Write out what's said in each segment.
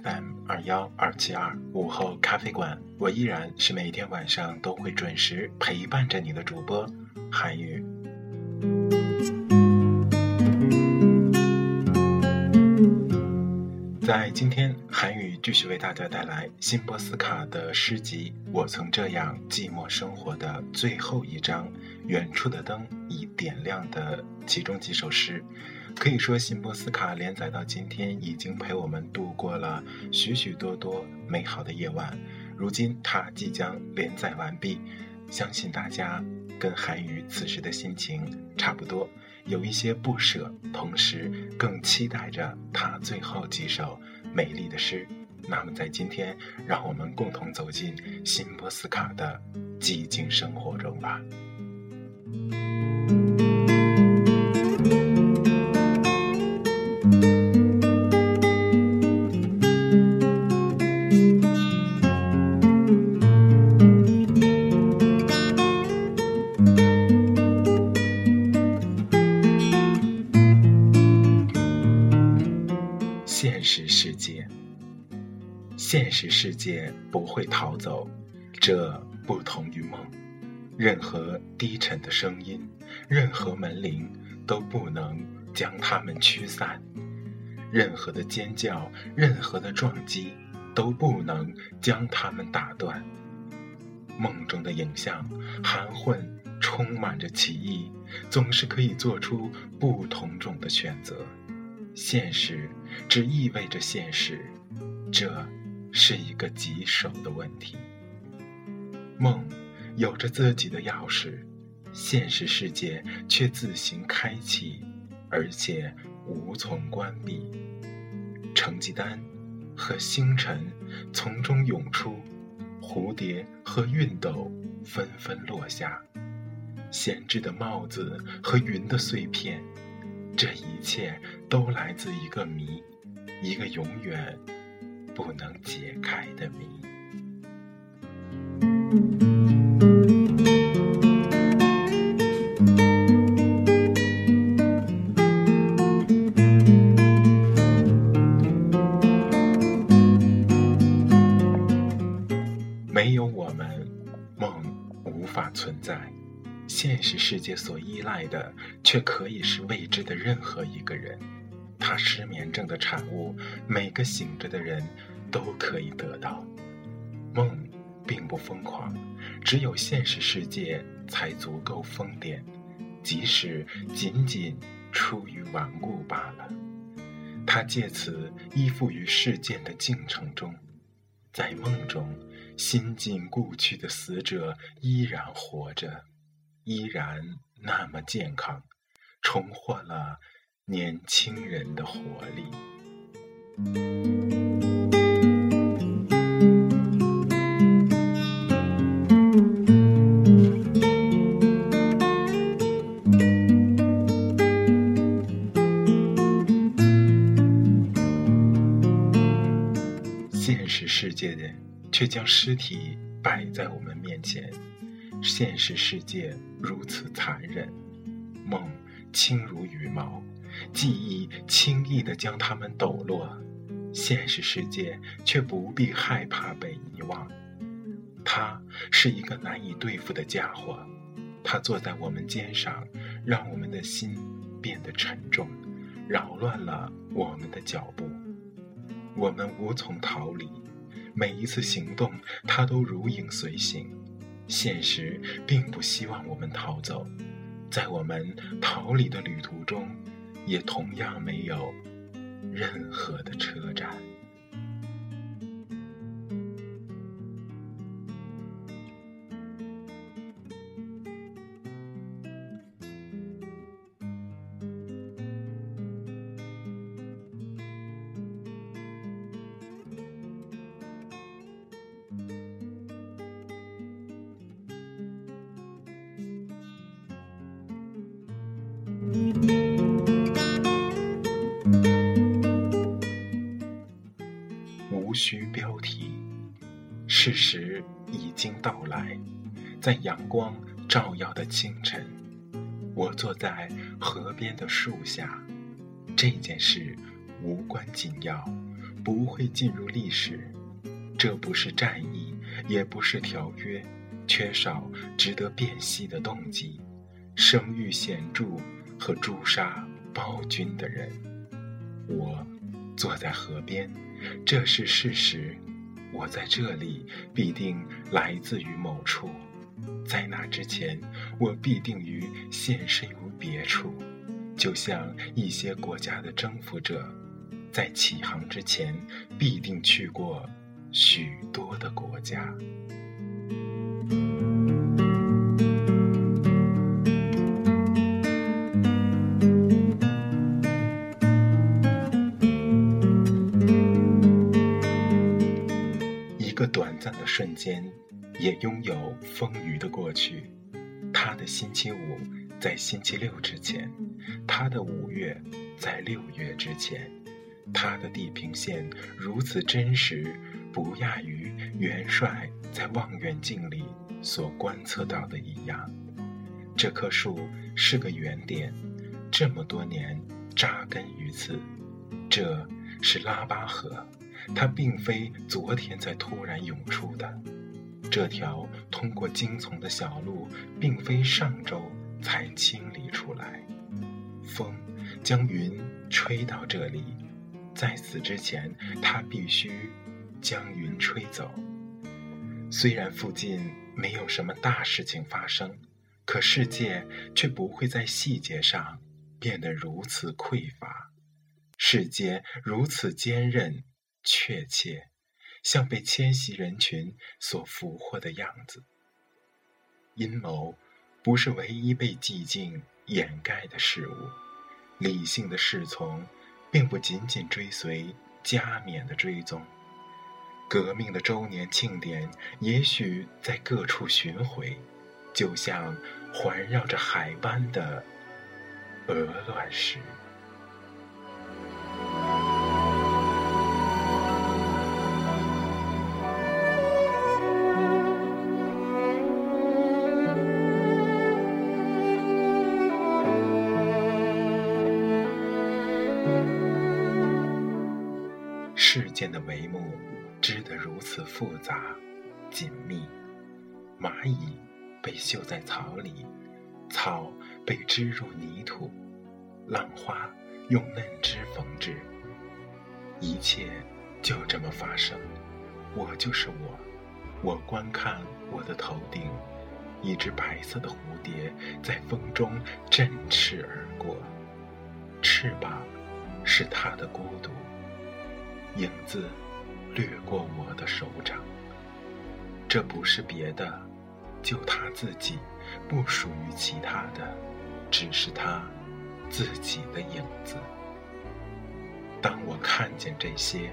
FM 二幺二七二午后咖啡馆，我依然是每天晚上都会准时陪伴着你的主播韩宇。在今天，韩宇继续为大家带来辛波斯卡的诗集《我曾这样寂寞生活》的最后一章《远处的灯已点亮》的其中几首诗。可以说，辛波斯卡连载到今天，已经陪我们度过了许许多多美好的夜晚。如今，它即将连载完毕，相信大家跟韩宇此时的心情差不多，有一些不舍，同时更期待着他最后几首美丽的诗。那么，在今天，让我们共同走进辛波斯卡的寂静生活中吧。现实世界不会逃走，这不同于梦。任何低沉的声音，任何门铃都不能将它们驱散；任何的尖叫，任何的撞击都不能将它们打断。梦中的影像含混，充满着奇异，总是可以做出不同种的选择。现实只意味着现实，这是一个棘手的问题。梦有着自己的钥匙，现实世界却自行开启，而且无从关闭。成绩单和星辰从中涌出，蝴蝶和熨斗纷纷落下，闲置的帽子和云的碎片。这一切都来自一个谜，一个永远不能解开的谜。没有我们，梦无法存在。现实世界所依赖的，却可以是未知的任何一个人。失眠症的产物，每个醒着的人都可以得到。梦并不疯狂，只有现实世界才足够疯癫，即使仅仅出于顽固罢了。他借此依附于事件的进程中，在梦中，心境故去的死者依然活着。依然那么健康，重获了年轻人的活力。现实世界的却将尸体摆在我们面前。现实世界如此残忍，梦轻如羽毛，记忆轻易地将它们抖落。现实世界却不必害怕被遗忘。他是一个难以对付的家伙，他坐在我们肩上，让我们的心变得沉重，扰乱了我们的脚步。我们无从逃离，每一次行动，他都如影随形。现实并不希望我们逃走，在我们逃离的旅途中，也同样没有任何的车站。事实已经到来。在阳光照耀的清晨，我坐在河边的树下。这件事无关紧要，不会进入历史。这不是战役，也不是条约，缺少值得辨析的动机。声誉显著和诛杀暴君的人，我坐在河边，这是事实。我在这里必定来自于某处，在那之前，我必定于现身于别处，就像一些国家的征服者，在起航之前必定去过许多的国家。瞬间，也拥有丰腴的过去。他的星期五在星期六之前，他的五月在六月之前，他的地平线如此真实，不亚于元帅在望远镜里所观测到的一样。这棵树是个原点，这么多年扎根于此。这是拉巴河。它并非昨天才突然涌出的，这条通过荆丛的小路，并非上周才清理出来。风将云吹到这里，在此之前，它必须将云吹走。虽然附近没有什么大事情发生，可世界却不会在细节上变得如此匮乏，世界如此坚韧。确切，像被迁徙人群所俘获的样子。阴谋不是唯一被寂静掩盖的事物。理性的侍从，并不仅仅追随加冕的追踪。革命的周年庆典，也许在各处巡回，就像环绕着海湾的鹅卵石。世间的帷幕织得如此复杂、紧密。蚂蚁被绣在草里，草被织入泥土，浪花用嫩枝缝制。一切就这么发生。我就是我。我观看我的头顶，一只白色的蝴蝶在风中振翅而过，翅膀是它的孤独。影子掠过我的手掌，这不是别的，就他自己，不属于其他的，只是他自己的影子。当我看见这些，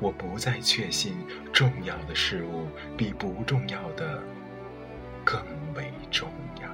我不再确信重要的事物比不重要的更为重要。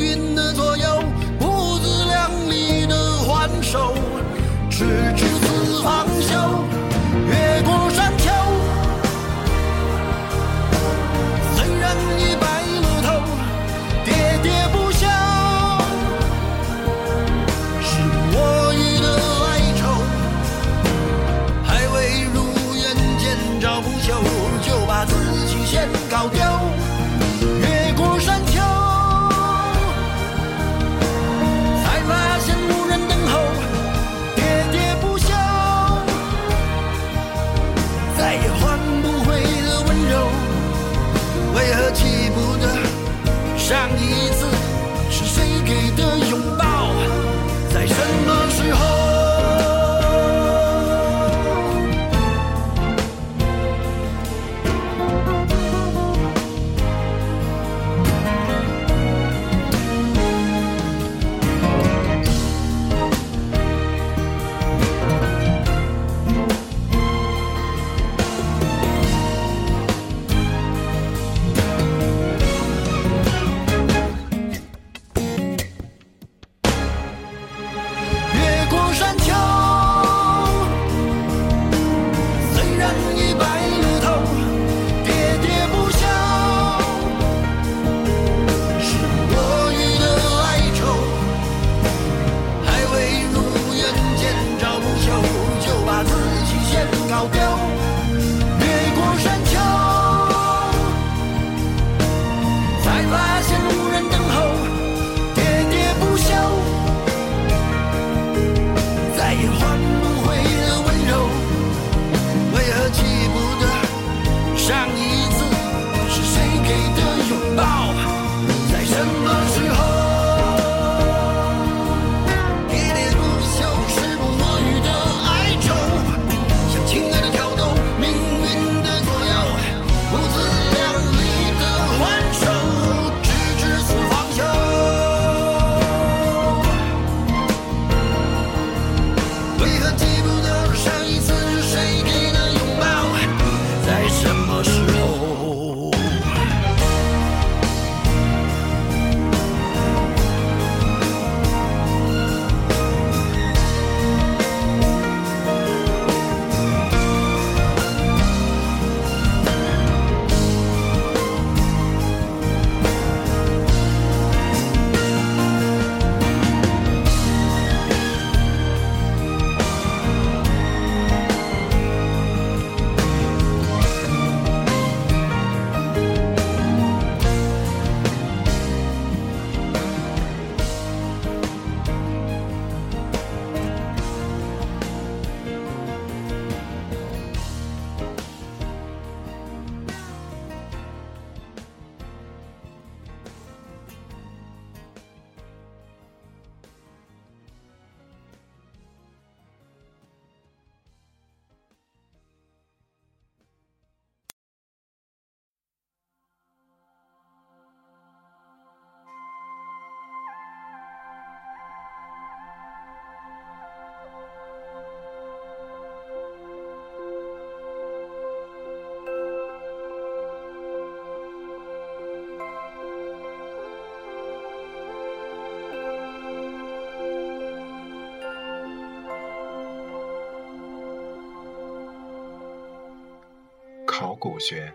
学。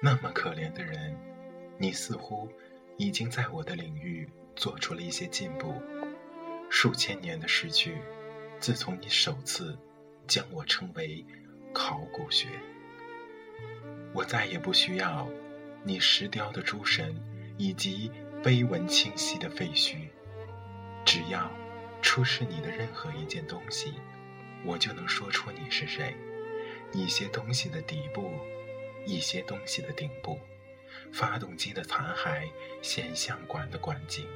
那么可怜的人，你似乎已经在我的领域做出了一些进步。数千年的失去，自从你首次将我称为考古学，我再也不需要你石雕的诸神以及碑文清晰的废墟。只要出示你的任何一件东西，我就能说出你是谁。一些东西的底部，一些东西的顶部，发动机的残骸，显像管的管径，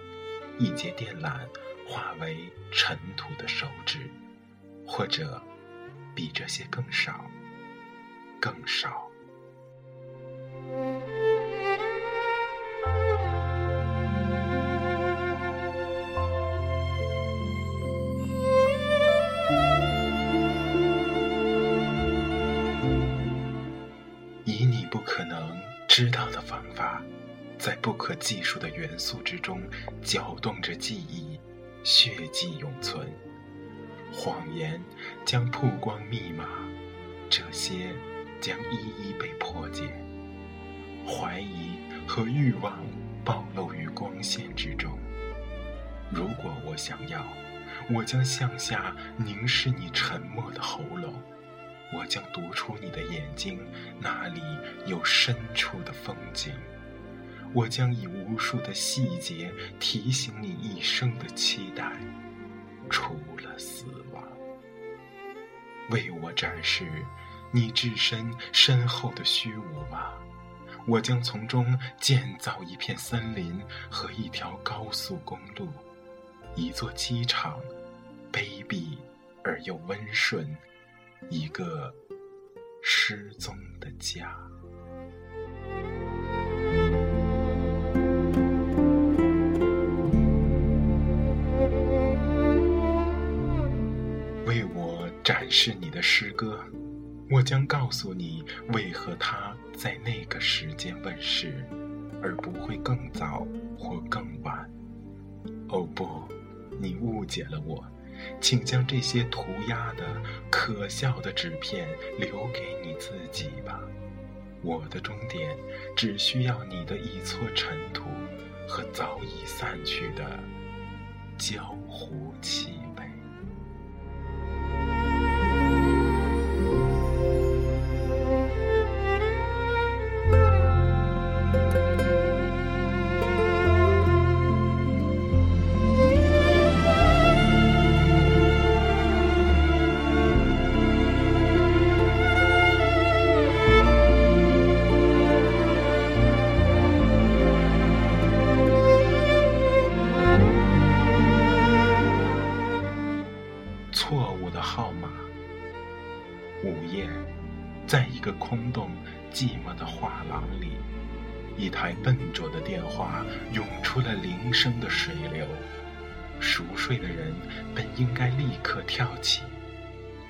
一节电缆。化为尘土的手指，或者比这些更少，更少。知道的方法，在不可计数的元素之中搅动着记忆。血迹永存，谎言将曝光密码，这些将一一被破解。怀疑和欲望暴露于光线之中。如果我想要，我将向下凝视你沉默的喉咙，我将读出你的眼睛哪里有深处的风景。我将以无数的细节提醒你一生的期待，除了死亡，为我展示你置身身后的虚无吧。我将从中建造一片森林和一条高速公路，一座机场，卑鄙而又温顺，一个失踪的家。为我展示你的诗歌，我将告诉你为何它在那个时间问世，而不会更早或更晚。哦不，你误解了我，请将这些涂鸦的可笑的纸片留给你自己吧。我的终点只需要你的一撮尘土和早已散去的焦糊气。午夜，在一个空洞、寂寞的画廊里，一台笨拙的电话涌出了铃声的水流。熟睡的人本应该立刻跳起，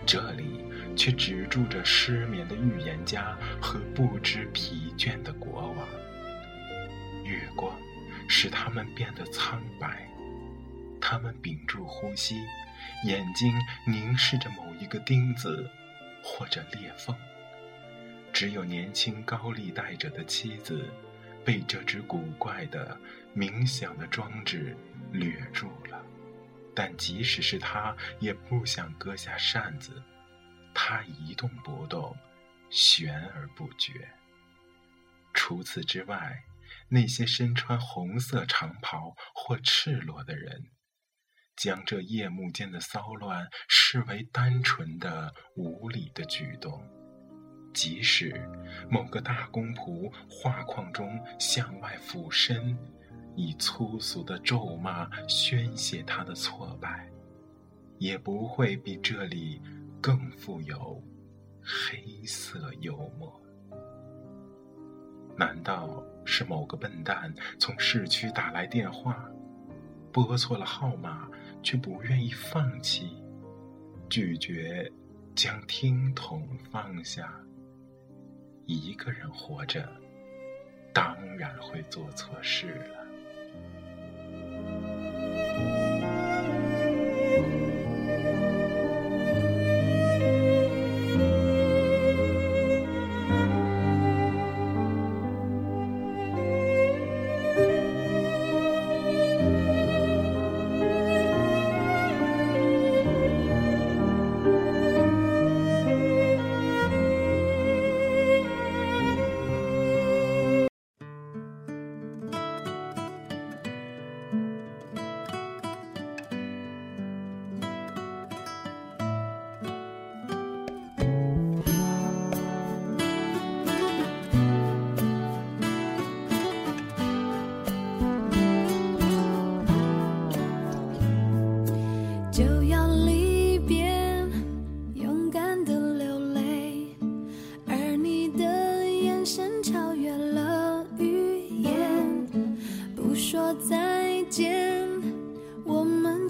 这里却只住着失眠的预言家和不知疲倦的国王。月光使他们变得苍白，他们屏住呼吸，眼睛凝视着某一个钉子或者裂缝。只有年轻高利贷者的妻子，被这只古怪的冥想的装置掠住了。但即使是他，也不想割下扇子。他一动不动，悬而不决。除此之外，那些身穿红色长袍或赤裸的人，将这夜幕间的骚乱视为单纯的无理的举动。即使某个大公仆画框中向外俯身，以粗俗的咒骂宣泄他的挫败，也不会比这里更富有黑色幽默。难道是某个笨蛋从市区打来电话，拨错了号码，却不愿意放弃，拒绝将听筒放下？一个人活着，当然会做错事了。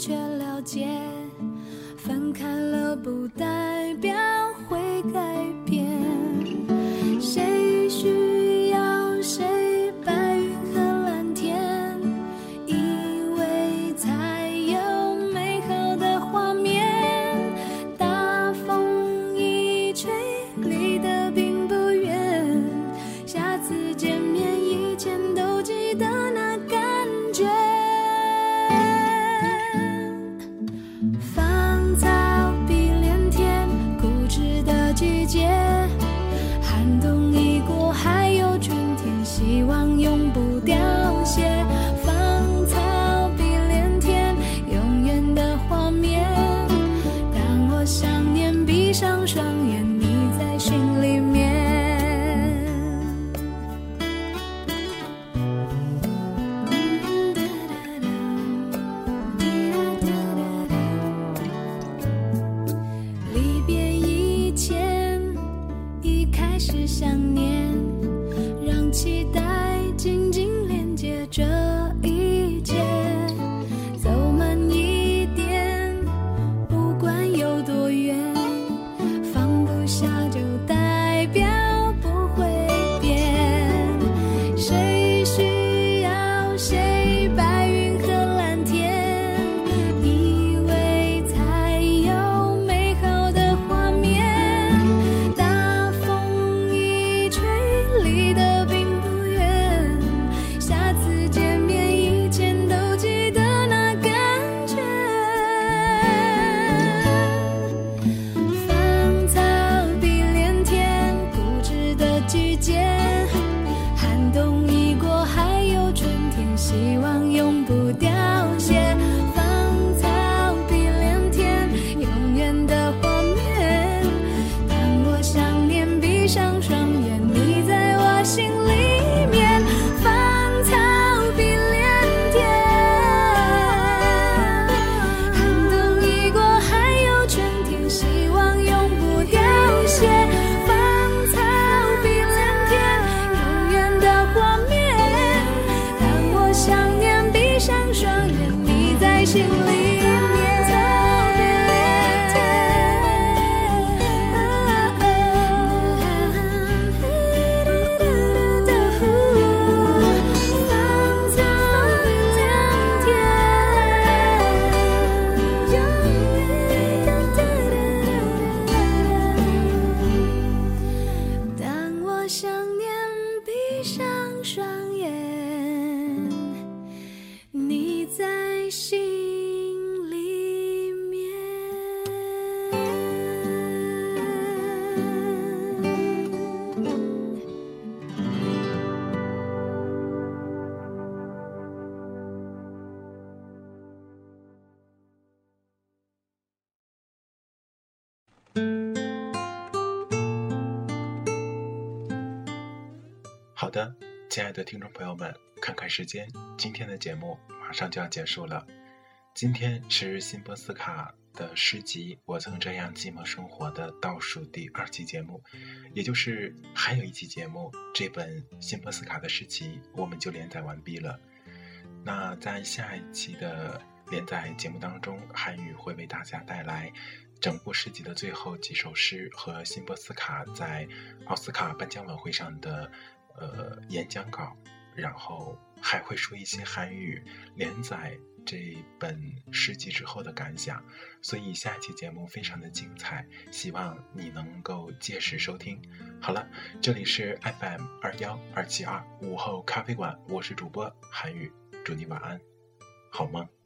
却了解，分开了不代表会改变。亲爱的听众朋友们，看看时间，今天的节目马上就要结束了。今天是辛波斯卡的诗集《我曾这样寂寞生活》的倒数第二期节目，也就是还有一期节目，这本辛波斯卡的诗集我们就连载完毕了。那在下一期的连载节目当中，韩语会为大家带来整部诗集的最后几首诗和辛波斯卡在奥斯卡颁奖晚会上的呃演讲稿，然后还会说一些韩语连载这本诗集之后的感想，所以下一期节目非常的精彩，希望你能够届时收听。好了，这里是 FM 二幺二七二午后咖啡馆，我是主播韩语，祝你晚安，好梦。